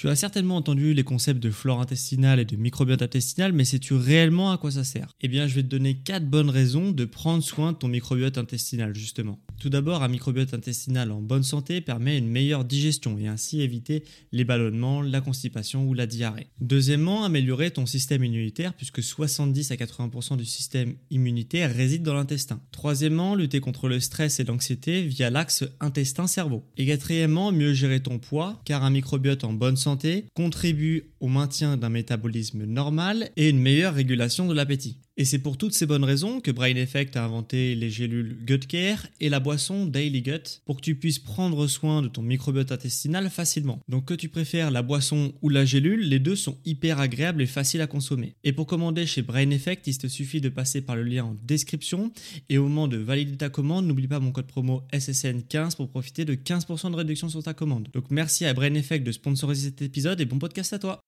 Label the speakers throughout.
Speaker 1: Tu as certainement entendu les concepts de flore intestinale et de microbiote intestinal, mais sais-tu réellement à quoi ça sert? Eh bien, je vais te donner 4 bonnes raisons de prendre soin de ton microbiote intestinal, justement. Tout d'abord, un microbiote intestinal en bonne santé permet une meilleure digestion et ainsi éviter les ballonnements, la constipation ou la diarrhée. Deuxièmement, améliorer ton système immunitaire puisque 70 à 80% du système immunitaire réside dans l'intestin. Troisièmement, lutter contre le stress et l'anxiété via l'axe intestin-cerveau. Et quatrièmement, mieux gérer ton poids car un microbiote en bonne santé contribue au maintien d'un métabolisme normal et une meilleure régulation de l'appétit. Et c'est pour toutes ces bonnes raisons que Brain Effect a inventé les gélules Gut Care et la boisson Daily Gut pour que tu puisses prendre soin de ton microbiote intestinal facilement. Donc que tu préfères la boisson ou la gélule, les deux sont hyper agréables et faciles à consommer. Et pour commander chez Brain Effect, il te suffit de passer par le lien en description et au moment de valider ta commande, n'oublie pas mon code promo SSN15 pour profiter de 15% de réduction sur ta commande. Donc merci à Brain Effect de sponsoriser cet épisode et bon podcast à toi.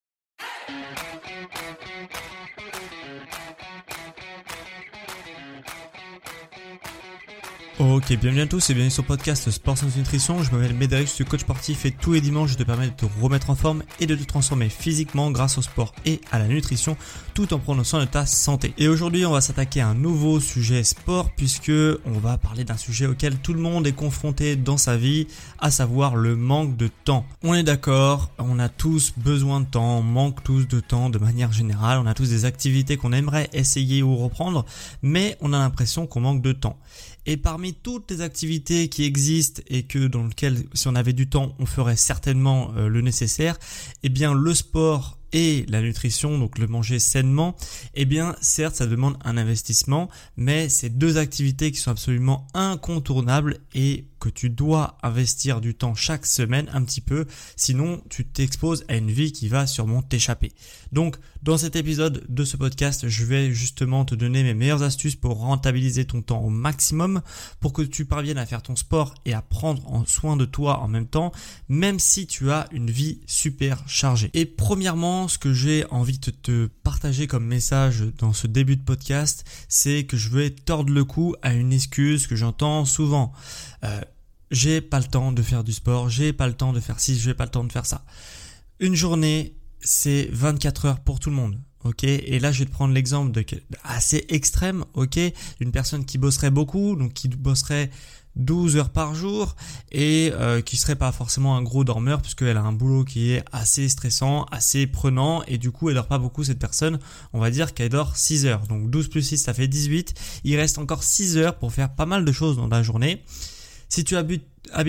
Speaker 1: Ok, bienvenue à tous et bienvenue sur le podcast Sport sans Nutrition. Je m'appelle Médéric, je suis coach sportif et tous les dimanches je te permets de te remettre en forme et de te transformer physiquement grâce au sport et à la nutrition tout en prenant soin de ta santé. Et aujourd'hui on va s'attaquer à un nouveau sujet sport puisque on va parler d'un sujet auquel tout le monde est confronté dans sa vie, à savoir le manque de temps. On est d'accord, on a tous besoin de temps, on manque tous de temps de manière générale, on a tous des activités qu'on aimerait essayer ou reprendre, mais on a l'impression qu'on manque de temps. Et parmi toutes les activités qui existent et que dans lesquelles, si on avait du temps, on ferait certainement euh, le nécessaire, eh bien le sport et la nutrition, donc le manger sainement, eh bien certes ça demande un investissement, mais c'est deux activités qui sont absolument incontournables et que tu dois investir du temps chaque semaine un petit peu, sinon tu t'exposes à une vie qui va sûrement t'échapper. Donc dans cet épisode de ce podcast, je vais justement te donner mes meilleures astuces pour rentabiliser ton temps au maximum, pour que tu parviennes à faire ton sport et à prendre en soin de toi en même temps, même si tu as une vie super chargée. Et premièrement, ce que j'ai envie de te partager comme message dans ce début de podcast, c'est que je vais tordre le cou à une excuse que j'entends souvent. Euh, j'ai pas le temps de faire du sport, j'ai pas le temps de faire ci, j'ai pas le temps de faire ça. Une journée, c'est 24 heures pour tout le monde. Ok, et là je vais te prendre l'exemple de assez extrême, ok, une personne qui bosserait beaucoup, donc qui bosserait 12 heures par jour et euh, qui serait pas forcément un gros dormeur puisqu'elle a un boulot qui est assez stressant, assez prenant et du coup elle dort pas beaucoup cette personne. On va dire qu'elle dort 6 heures. Donc 12 plus 6 ça fait 18. Il reste encore 6 heures pour faire pas mal de choses dans la journée. Si tu habites,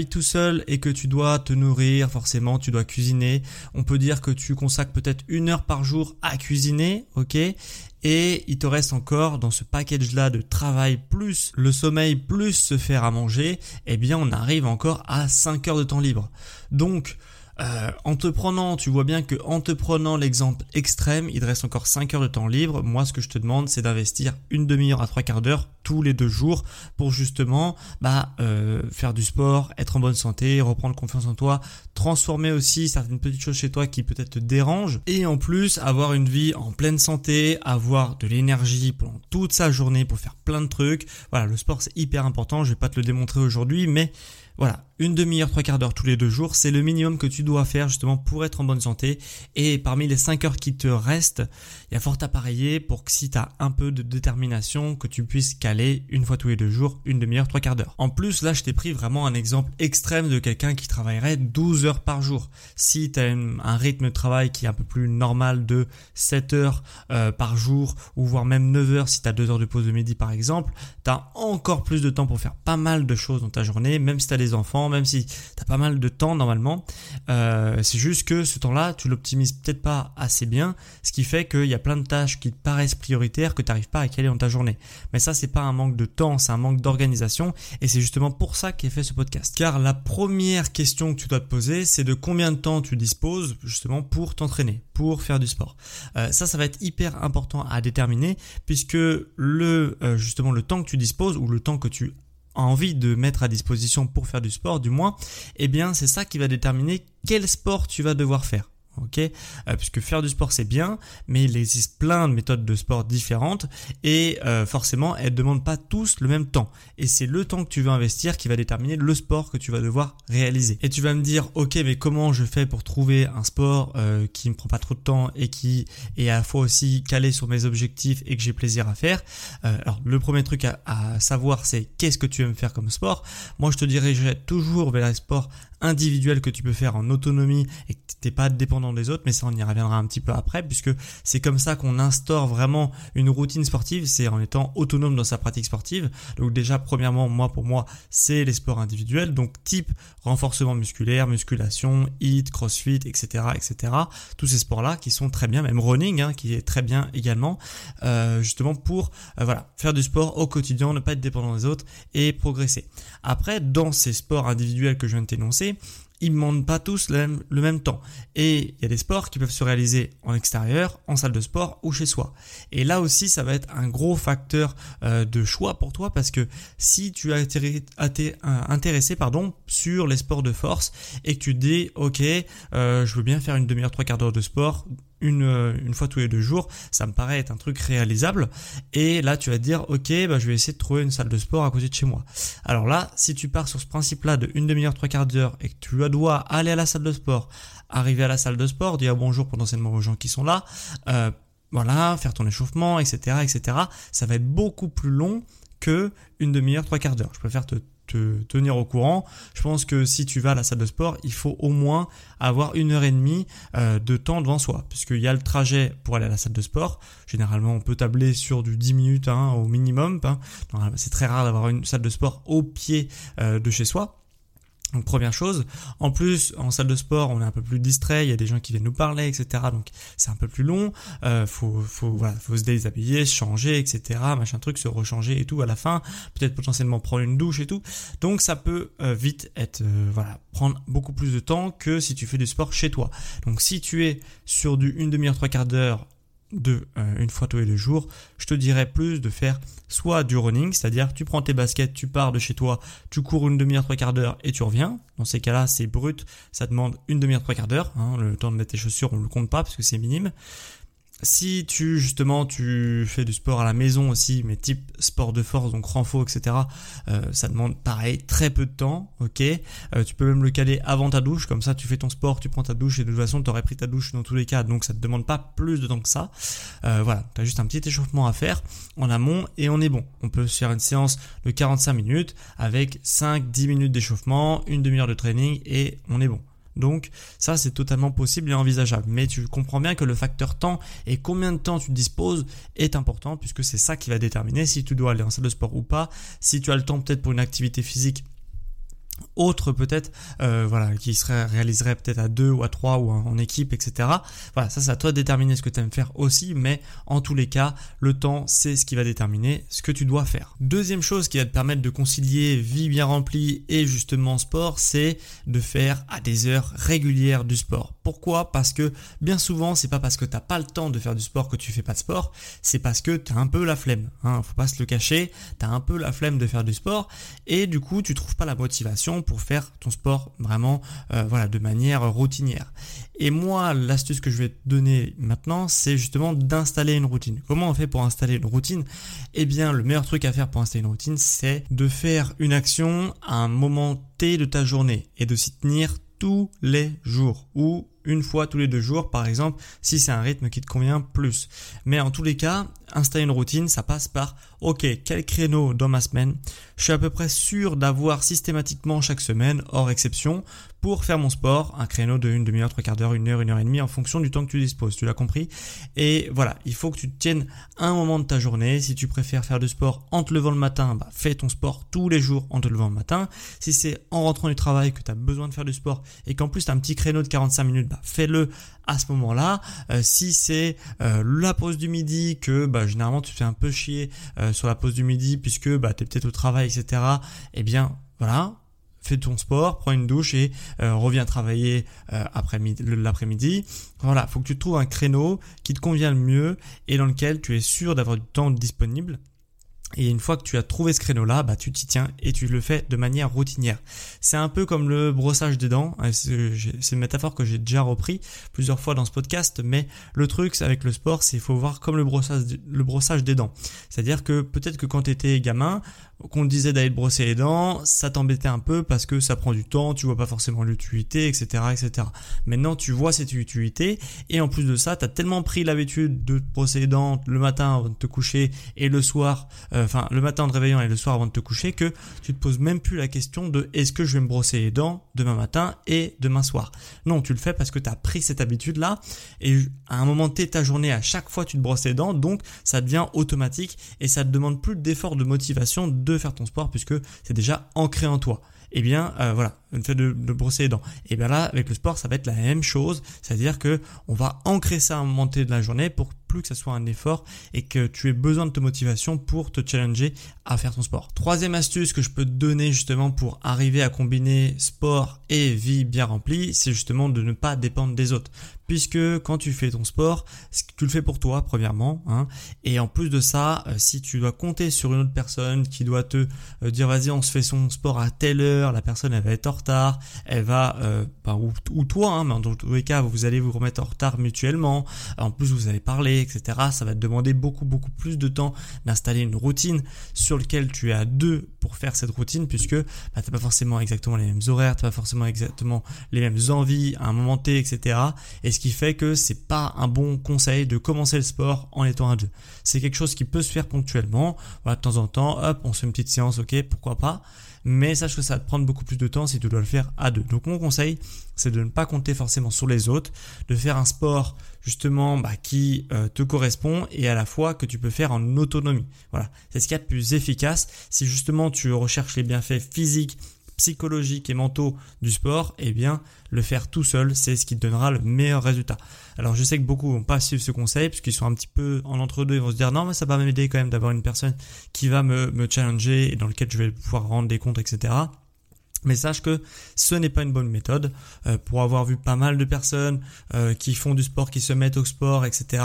Speaker 1: tout seul et que tu dois te nourrir, forcément, tu dois cuisiner, on peut dire que tu consacres peut-être une heure par jour à cuisiner, ok? Et il te reste encore dans ce package-là de travail plus le sommeil plus se faire à manger, eh bien on arrive encore à 5 heures de temps libre. Donc, euh, en te prenant, tu vois bien que en te prenant l'exemple extrême, il te reste encore 5 heures de temps libre. Moi, ce que je te demande, c'est d'investir une demi-heure à trois quarts d'heure tous les deux jours pour justement bah, euh, faire du sport, être en bonne santé, reprendre confiance en toi, transformer aussi certaines petites choses chez toi qui peut-être te dérangent et en plus avoir une vie en pleine santé, avoir de l'énergie pendant toute sa journée pour faire plein de trucs. Voilà, le sport c'est hyper important. Je vais pas te le démontrer aujourd'hui, mais voilà, une demi-heure, trois quarts d'heure tous les deux jours, c'est le minimum que tu dois faire justement pour être en bonne santé. Et parmi les cinq heures qui te restent, il y a fort à parier pour que si tu as un peu de détermination, que tu puisses une fois tous les deux jours, une demi-heure, trois quarts d'heure. En plus, là, je t'ai pris vraiment un exemple extrême de quelqu'un qui travaillerait 12 heures par jour. Si tu as un rythme de travail qui est un peu plus normal de 7 heures euh, par jour, ou voire même 9 heures si tu as 2 heures de pause de midi par exemple, tu as encore plus de temps pour faire pas mal de choses dans ta journée, même si tu as des enfants même si tu as pas mal de temps normalement. Euh, c'est juste que ce temps-là, tu l'optimises peut-être pas assez bien, ce qui fait qu'il y a plein de tâches qui te paraissent prioritaires que tu n'arrives pas à caler dans ta journée. Mais ça, c'est pas un manque de temps, c'est un manque d'organisation, et c'est justement pour ça qu'est fait ce podcast. Car la première question que tu dois te poser, c'est de combien de temps tu disposes justement pour t'entraîner, pour faire du sport. Euh, ça, ça va être hyper important à déterminer, puisque le euh, justement le temps que tu disposes ou le temps que tu envie de mettre à disposition pour faire du sport du moins, eh bien c'est ça qui va déterminer quel sport tu vas devoir faire. Ok euh, Puisque faire du sport c'est bien, mais il existe plein de méthodes de sport différentes et euh, forcément elles ne demandent pas tous le même temps. Et c'est le temps que tu veux investir qui va déterminer le sport que tu vas devoir réaliser. Et tu vas me dire, ok, mais comment je fais pour trouver un sport euh, qui me prend pas trop de temps et qui est à la fois aussi calé sur mes objectifs et que j'ai plaisir à faire? Alors le premier truc à, à savoir c'est qu'est-ce que tu aimes faire comme sport? Moi je te dirigerai toujours vers les sports individuels que tu peux faire en autonomie et que t'es pas dépendant des autres, mais ça on y reviendra un petit peu après, puisque c'est comme ça qu'on instaure vraiment une routine sportive, c'est en étant autonome dans sa pratique sportive. Donc déjà, premièrement, moi pour moi, c'est les sports individuels, donc type renforcement musculaire, musculation, hit, crossfit, etc., etc. Tous ces sports-là qui sont très bien, même running, hein, qui est très bien également, euh, justement pour euh, voilà faire du sport au quotidien, ne pas être dépendant des autres et progresser. Après, dans ces sports individuels que je viens de t'énoncer, ils ne demandent pas tous le même, temps. Et il y a des sports qui peuvent se réaliser en extérieur, en salle de sport ou chez soi. Et là aussi, ça va être un gros facteur euh, de choix pour toi parce que si tu es intéressé pardon, sur les sports de force et que tu dis, ok, euh, je veux bien faire une demi-heure, trois quarts d'heure de sport, une, euh, une fois tous les deux jours, ça me paraît être un truc réalisable. Et là, tu vas te dire, ok, bah, je vais essayer de trouver une salle de sport à côté de chez moi. Alors là, si tu pars sur ce principe-là de une demi-heure, trois quarts d'heure et que tu dois aller à la salle de sport, arriver à la salle de sport, dire bonjour potentiellement aux gens qui sont là, euh, voilà, faire ton échauffement, etc., etc. Ça va être beaucoup plus long que une demi-heure, trois quarts d'heure. Je préfère te te tenir au courant. Je pense que si tu vas à la salle de sport, il faut au moins avoir une heure et demie euh, de temps devant soi, puisqu'il y a le trajet pour aller à la salle de sport. Généralement, on peut tabler sur du 10 minutes hein, au minimum. Hein. C'est très rare d'avoir une salle de sport au pied euh, de chez soi. Donc première chose. En plus, en salle de sport, on est un peu plus distrait. Il y a des gens qui viennent nous parler, etc. Donc c'est un peu plus long. Euh, faut, faut, voilà, faut se déshabiller, changer, etc. Machin truc, se rechanger et tout à la fin. Peut-être potentiellement prendre une douche et tout. Donc ça peut euh, vite être, euh, voilà, prendre beaucoup plus de temps que si tu fais du sport chez toi. Donc si tu es sur du une demi-heure, trois quarts d'heure de euh, une fois tous les deux jours, je te dirais plus de faire soit du running, c'est-à-dire tu prends tes baskets, tu pars de chez toi, tu cours une demi-heure, trois quarts d'heure et tu reviens. Dans ces cas-là, c'est brut, ça demande une demi-heure, trois quarts d'heure. Hein. le temps de mettre tes chaussures, on ne le compte pas parce que c'est minime. Si tu justement tu fais du sport à la maison aussi, mais type sport de force, donc renfort, etc. Euh, ça demande pareil très peu de temps, ok? Euh, tu peux même le caler avant ta douche, comme ça tu fais ton sport, tu prends ta douche et de toute façon tu aurais pris ta douche dans tous les cas, donc ça te demande pas plus de temps que ça. Euh, voilà, tu juste un petit échauffement à faire en amont et on est bon. On peut se faire une séance de 45 minutes avec 5-10 minutes d'échauffement, une demi-heure de training et on est bon. Donc ça c'est totalement possible et envisageable. Mais tu comprends bien que le facteur temps et combien de temps tu disposes est important puisque c'est ça qui va déterminer si tu dois aller en salle de sport ou pas, si tu as le temps peut-être pour une activité physique autre peut-être euh, voilà qui serait réaliserait peut-être à deux ou à trois ou en, équipe etc voilà ça c'est à toi de déterminer ce que tu aimes faire aussi mais en tous les cas le temps c'est ce qui va déterminer ce que tu dois faire. Deuxième chose qui va te permettre de concilier vie bien remplie et justement sport c'est de faire à des heures régulières du sport pourquoi parce que bien souvent c'est pas parce que t'as pas le temps de faire du sport que tu fais pas de sport c'est parce que tu as un peu la flemme hein, faut pas se le cacher tu as un peu la flemme de faire du sport et du coup tu trouves pas la motivation pour faire ton sport vraiment euh, voilà, de manière routinière. Et moi, l'astuce que je vais te donner maintenant, c'est justement d'installer une routine. Comment on fait pour installer une routine? Eh bien, le meilleur truc à faire pour installer une routine, c'est de faire une action à un moment T de ta journée et de s'y tenir tous les jours ou une fois tous les deux jours par exemple si c'est un rythme qui te convient plus. Mais en tous les cas, installer une routine, ça passe par ok, quel créneau dans ma semaine? Je suis à peu près sûr d'avoir systématiquement chaque semaine, hors exception, pour faire mon sport, un créneau de une demi-heure, trois quarts d'heure, une heure, une heure et demie en fonction du temps que tu disposes, tu l'as compris? Et voilà, il faut que tu tiennes un moment de ta journée. Si tu préfères faire du sport en te levant le matin, bah, fais ton sport tous les jours en te levant le matin. Si c'est en rentrant du travail que tu as besoin de faire du sport et qu'en plus tu as un petit créneau de 45 minutes, bah, fais-le à ce moment-là. Euh, si c'est euh, la pause du midi que bah, généralement tu fais un peu chier euh, sur la pause du midi puisque bah, tu es peut-être au travail, etc. Eh bien voilà, fais ton sport, prends une douche et reviens travailler après l'après-midi. Voilà, faut que tu trouves un créneau qui te convient le mieux et dans lequel tu es sûr d'avoir du temps disponible Et une fois que tu as trouvé ce créneau-là, bah, tu t'y tiens et tu le fais de manière routinière. C'est un peu comme le brossage des dents. Hein, c'est une métaphore que j'ai déjà repris plusieurs fois dans ce podcast, mais le truc avec le sport, c'est qu'il faut voir comme le brossage, le brossage des dents. C'est-à-dire que peut-être que quand tu étais gamin, qu'on te disait d'aller te brosser les dents, ça t'embêtait un peu parce que ça prend du temps, tu vois pas forcément l'utilité, etc., etc. Maintenant, tu vois cette utilité et en plus de ça, tu as tellement pris l'habitude de te brosser les dents le matin avant de te coucher et le soir, euh, enfin le matin en te réveillant et le soir avant de te coucher que tu te poses même plus la question de est-ce que je vais me brosser les dents demain matin et demain soir. Non, tu le fais parce que tu as pris cette habitude là et à un moment T ta journée à chaque fois tu te brosses les dents, donc ça devient automatique et ça te demande plus d'effort de motivation de faire ton sport puisque c'est déjà ancré en toi. Eh bien euh, voilà, le fait de, brosser les dents. Et bien là, avec le sport, ça va être la même chose, c'est-à-dire que on va ancrer ça à un moment de la journée pour plus que ça soit un effort et que tu aies besoin de ta motivation pour te challenger à faire ton sport. Troisième astuce que je peux te donner justement pour arriver à combiner sport et vie bien remplie, c'est justement de ne pas dépendre des autres. Puisque quand tu fais ton sport, tu le fais pour toi premièrement, hein, et en plus de ça, euh, si tu dois compter sur une autre personne qui doit te euh, dire vas-y on se fait son sport à telle heure, la personne elle va être en retard, elle va, euh, ou, toi, hein, mais dans tous les cas vous allez vous remettre en retard mutuellement, en plus vous allez parler, etc. Ça va te demander beaucoup beaucoup plus de temps d'installer une routine sur lequel tu es à deux pour faire cette routine puisque bah, t'as pas forcément exactement les mêmes horaires, t'as pas forcément exactement les mêmes envies à un moment T, etc. Et ce qui fait que c'est pas un bon conseil de commencer le sport en étant à deux. C'est quelque chose qui peut se faire ponctuellement. Voilà, de temps en temps, hop, on se fait une petite séance, ok, pourquoi pas mais sache que ça va te prendre beaucoup plus de temps si tu dois le faire à deux. Donc mon conseil, c'est de ne pas compter forcément sur les autres, de faire un sport justement bah, qui euh, te correspond et à la fois que tu peux faire en autonomie. Voilà, c'est ce qui est le plus efficace. Si justement tu recherches les bienfaits physiques, psychologiques et mentaux du sport, eh bien le faire tout seul, c'est ce qui te donnera le meilleur résultat. Alors je sais que beaucoup vont pas suivre ce conseil parce qu'ils sont un petit peu en entre-deux, ils vont se dire non mais ça va m'aider quand même d'avoir une personne qui va me, me challenger et dans lequel je vais pouvoir rendre des comptes, etc. Mais sache que ce n'est pas une bonne méthode. Euh, pour avoir vu pas mal de personnes euh, qui font du sport, qui se mettent au sport, etc.,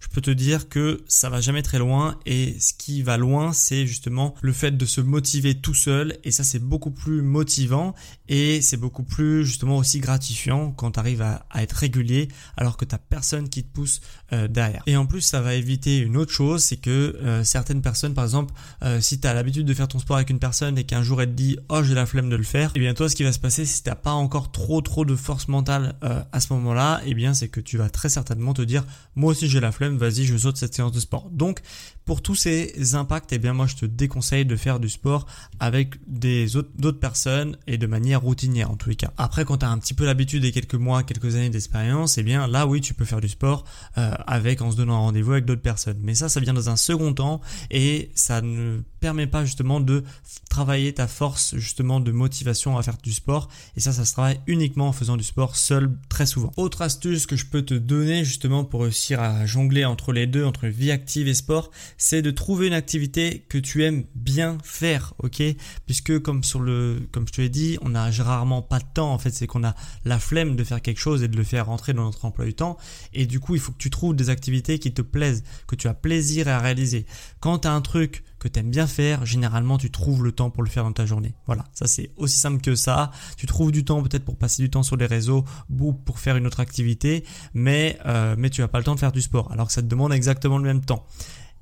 Speaker 1: je peux te dire que ça va jamais très loin. Et ce qui va loin, c'est justement le fait de se motiver tout seul. Et ça, c'est beaucoup plus motivant et c'est beaucoup plus justement aussi gratifiant quand tu arrives à, être régulier alors que t'as personne qui te pousse euh, derrière. Et en plus, ça va éviter une autre chose, c'est que certaines personnes, par exemple, si tu l'habitude de faire ton sport avec une personne et qu'un jour elle te dit oh j'ai la flemme de le faire et eh bien toi ce qui va se passer si t'as pas encore trop trop de force mentale euh, à ce moment-là, et eh bien c'est que tu vas très certainement te dire moi aussi j'ai la flemme, vas-y je saute cette séance de sport. Donc pour tous ces impacts, eh bien moi je te déconseille de faire du sport avec des autres d'autres personnes et de manière routinière en tous les cas. Après quand tu as un petit peu l'habitude et quelques mois, quelques années d'expérience, eh bien là oui tu peux faire du sport euh, avec en se donnant un rendez-vous avec d'autres personnes. Mais ça ça vient dans un second temps et ça ne permet pas justement de travailler ta force justement de motivation à faire du sport et ça ça se travaille uniquement en faisant du sport seul très souvent. Autre astuce que je peux te donner justement pour réussir à jongler entre les deux, entre vie active et sport, c'est de trouver une activité que tu aimes bien faire, ok? Puisque comme sur le comme je te l'ai dit, on n'a rarement pas de temps en fait, c'est qu'on a la flemme de faire quelque chose et de le faire rentrer dans notre emploi du temps et du coup, il faut que tu trouves des activités qui te plaisent, que tu as plaisir à réaliser. Quand tu un truc que tu aimes bien faire, généralement tu trouves le temps pour le faire dans ta journée. Voilà, ça c'est aussi simple que ça. Tu trouves du temps peut-être pour passer du temps sur les réseaux ou pour faire une autre activité, mais euh, mais tu n'as pas le temps de faire du sport, alors que ça te demande exactement le même temps.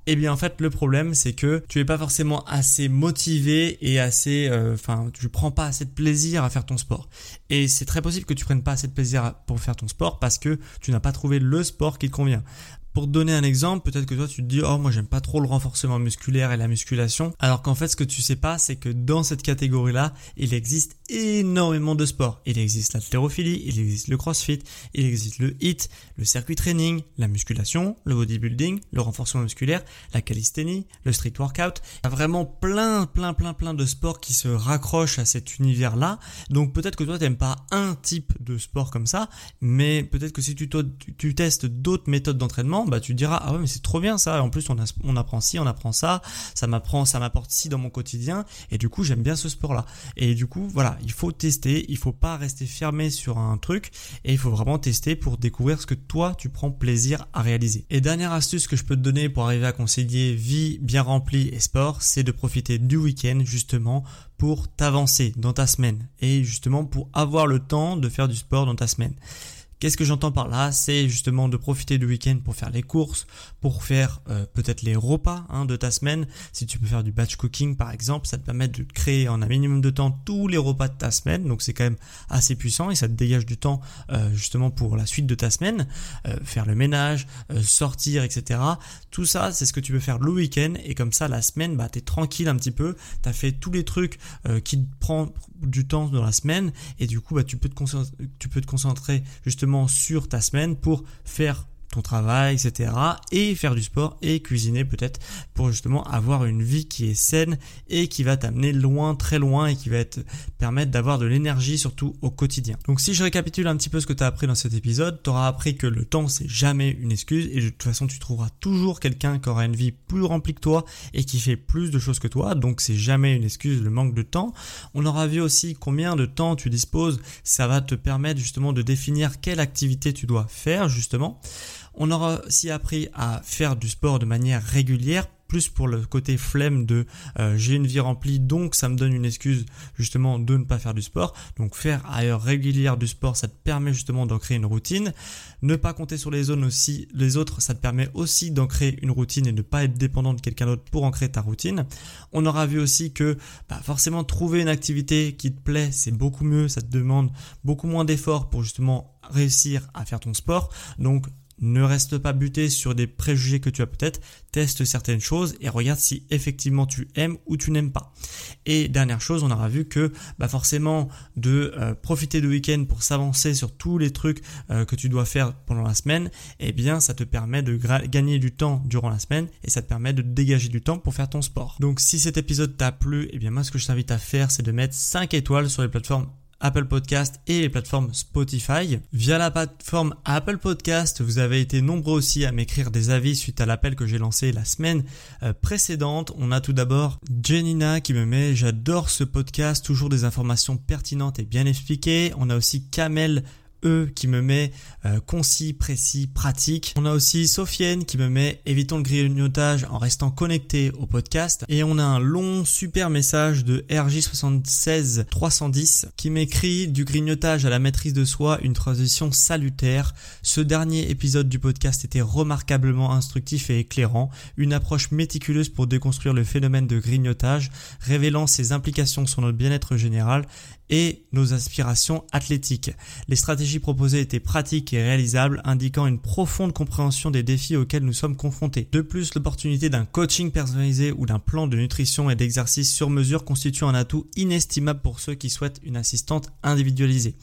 Speaker 1: Eh bien en fait le problème c'est que tu es pas forcément assez motivé et assez euh, enfin tu prends pas assez de plaisir à faire ton sport. Et c'est très possible que tu prennes pas assez de plaisir pour faire ton sport parce que tu n'as pas trouvé le sport qui te convient. Pour te donner un exemple, peut-être que toi tu te dis oh moi j'aime pas trop le renforcement musculaire et la musculation, alors qu'en fait ce que tu sais pas c'est que dans cette catégorie-là, il existe énormément de sports. Il existe l'haltérophilie, il existe le crossfit, il existe le HIT, le circuit training, la musculation, le bodybuilding, le renforcement musculaire, la calisthénie, le street workout. Il y a vraiment plein plein plein plein de sports qui se raccrochent à cet univers-là. Donc peut-être que toi t'aimes pas un type de sport comme ça, mais peut-être que si tu, tu testes d'autres méthodes d'entraînement, bah tu diras ah ouais mais c'est trop bien ça. En plus on, apprend ci, on apprend ça, ça m'apprend, ça m'apporte ci dans mon quotidien et du coup j'aime bien ce sport là. Et du coup voilà, il faut tester, il faut pas rester fermé sur un truc et il faut vraiment tester pour découvrir ce que toi tu prends plaisir à réaliser. Et dernière astuce que je peux te donner pour arriver à concilier vie bien remplie et sport, c'est de profiter du week-end justement pour t'avancer dans ta semaine et justement pour avoir le temps de faire du sport dans ta semaine. Qu'est-ce que j'entends par là? C'est justement de profiter du week-end pour faire les courses, pour faire euh, peut-être les repas hein, de ta semaine. Si tu peux faire du batch cooking par exemple, ça te permet de créer en un minimum de temps tous les repas de ta semaine. Donc c'est quand même assez puissant et ça te dégage du temps euh, justement pour la suite de ta semaine. Euh, faire le ménage, sortir, etc. Tout ça, c'est ce que tu peux faire le week-end et comme ça la semaine, bah, tu es tranquille un petit peu. Tu as fait tous les trucs qui te prennent du temps dans la semaine et du coup bah, tu, peux te tu peux te concentrer justement sur ta semaine pour faire travail, etc. Et faire du sport et cuisiner peut-être pour justement avoir une vie qui est saine et qui va t'amener loin, très loin et qui va te permettre d'avoir de l'énergie surtout au quotidien. Donc si je récapitule un petit peu ce que tu as appris dans cet épisode, tu auras appris que le temps c'est jamais une excuse et de toute façon tu trouveras toujours quelqu'un qui aura une vie plus remplie que toi et qui fait plus de choses que toi, donc c'est jamais une excuse le manque de temps. On aura vu aussi combien de temps tu disposes, ça va te permettre justement de définir quelle activité tu dois faire justement. On aura aussi appris à faire du sport de manière régulière plus pour le côté flemme de euh, j'ai une vie remplie donc ça me donne une excuse justement de ne pas faire du sport. Donc faire ailleurs régulière du sport ça te permet justement d'en créer une routine. Ne pas compter sur les zones aussi les autres ça te permet aussi d'en créer une routine et ne pas être dépendant de quelqu'un d'autre pour en créer ta routine. On aura vu aussi que bah, forcément trouver une activité qui te plaît c'est beaucoup mieux ça te demande beaucoup moins d'efforts pour justement réussir à faire ton sport. Donc ne reste pas buté sur des préjugés que tu as peut-être, teste certaines choses et regarde si effectivement tu aimes ou tu n'aimes pas. Et dernière chose, on aura vu que bah forcément de euh, profiter du week-end pour s'avancer sur tous les trucs euh, que tu dois faire pendant la semaine, eh bien ça te permet de gagner du temps durant la semaine et ça te permet de dégager du temps pour faire ton sport. Donc si cet épisode t'a plu, eh bien moi ce que je t'invite à faire c'est de mettre 5 étoiles sur les plateformes Apple Podcast et les plateformes Spotify. Via la plateforme Apple Podcast, vous avez été nombreux aussi à m'écrire des avis suite à l'appel que j'ai lancé la semaine euh, précédente. On a tout d'abord Jenina qui me met j'adore ce podcast, toujours des informations pertinentes et bien expliquées. On a aussi Kamel E qui me met euh, concis, précis, pratique. On a aussi Sofiane qui me met évitons le grignotage en restant connecté au podcast. Et on a un long super message de RJ76310 qui m'écrit du grignotage à la maîtrise de soi une transition salutaire. Ce dernier épisode du podcast était remarquablement instructif et éclairant, une approche méticuleuse pour déconstruire le phénomène de grignotage, révélant ses implications sur notre bien-être général et nos aspirations athlétiques. Les stratégies proposées étaient pratiques et réalisables, indiquant une profonde compréhension des défis auxquels nous sommes confrontés. De plus, l'opportunité d'un coaching personnalisé ou d'un plan de nutrition et d'exercice sur mesure constitue un atout inestimable pour ceux qui souhaitent une assistante individualisée.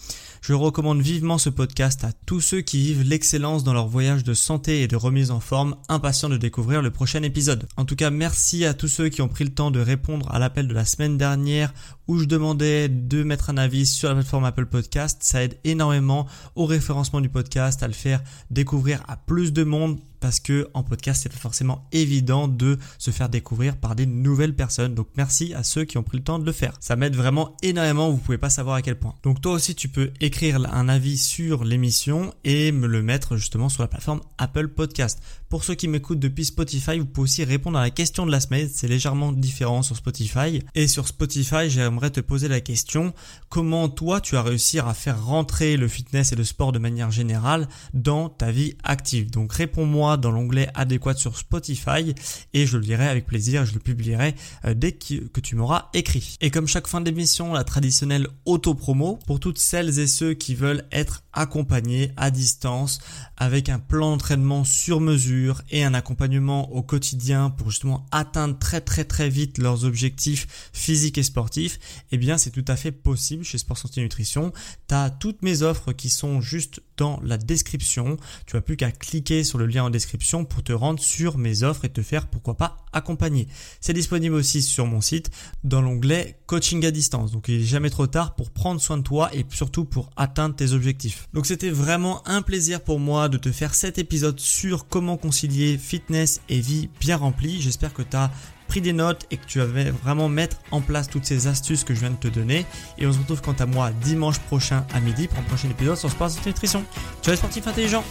Speaker 1: Je recommande vivement ce podcast à tous ceux qui vivent l'excellence dans leur voyage de santé et de remise en forme, impatients de découvrir le prochain épisode. En tout cas, merci à tous ceux qui ont pris le temps de répondre à l'appel de la semaine dernière où je demandais de mettre un avis sur la plateforme Apple Podcast. Ça aide énormément au référencement du podcast, à le faire découvrir à plus de monde parce que en podcast c'est pas forcément évident de se faire découvrir par des nouvelles personnes. Donc merci à ceux qui ont pris le temps de le faire. Ça m'aide vraiment énormément, vous pouvez pas savoir à quel point. Donc toi aussi tu peux écrire un avis sur l'émission et me le mettre justement sur la plateforme Apple Podcast. Pour ceux qui m'écoutent depuis Spotify, vous pouvez aussi répondre à la question de la semaine, c'est légèrement différent sur Spotify. Et sur Spotify, j'aimerais te poser la question, comment toi tu as réussi à faire rentrer le fitness et le sport de manière générale dans ta vie active? Donc réponds-moi dans l'onglet adéquat sur Spotify et je le lirai avec plaisir, je le publierai euh, dès que tu m'auras écrit. Et comme chaque fin d'émission, la traditionnelle auto-promo pour toutes celles et ceux qui veulent être accompagnés à distance avec un plan d'entraînement sur mesure et un accompagnement au quotidien pour justement atteindre très très très vite leurs objectifs physiques et sportifs, eh bien c'est tout à fait possible chez Sport Santé Nutrition. Tu as toutes mes offres qui sont juste dans la description. Tu as plus qu'à cliquer sur le lien en description pour te rendre sur mes offres et te faire pourquoi pas accompagner. C'est disponible aussi sur mon site dans l'onglet coaching à distance. Donc il est jamais trop tard pour prendre soin de toi et surtout pour atteindre tes objectifs. Donc c'était vraiment un plaisir pour moi de te faire cet épisode sur comment fitness et vie bien remplie. J'espère que tu as pris des notes et que tu vas vraiment mettre en place toutes ces astuces que je viens de te donner. Et on se retrouve quant à moi dimanche prochain à midi pour un prochain épisode sur Sport Nutrition. Ciao les sportifs intelligents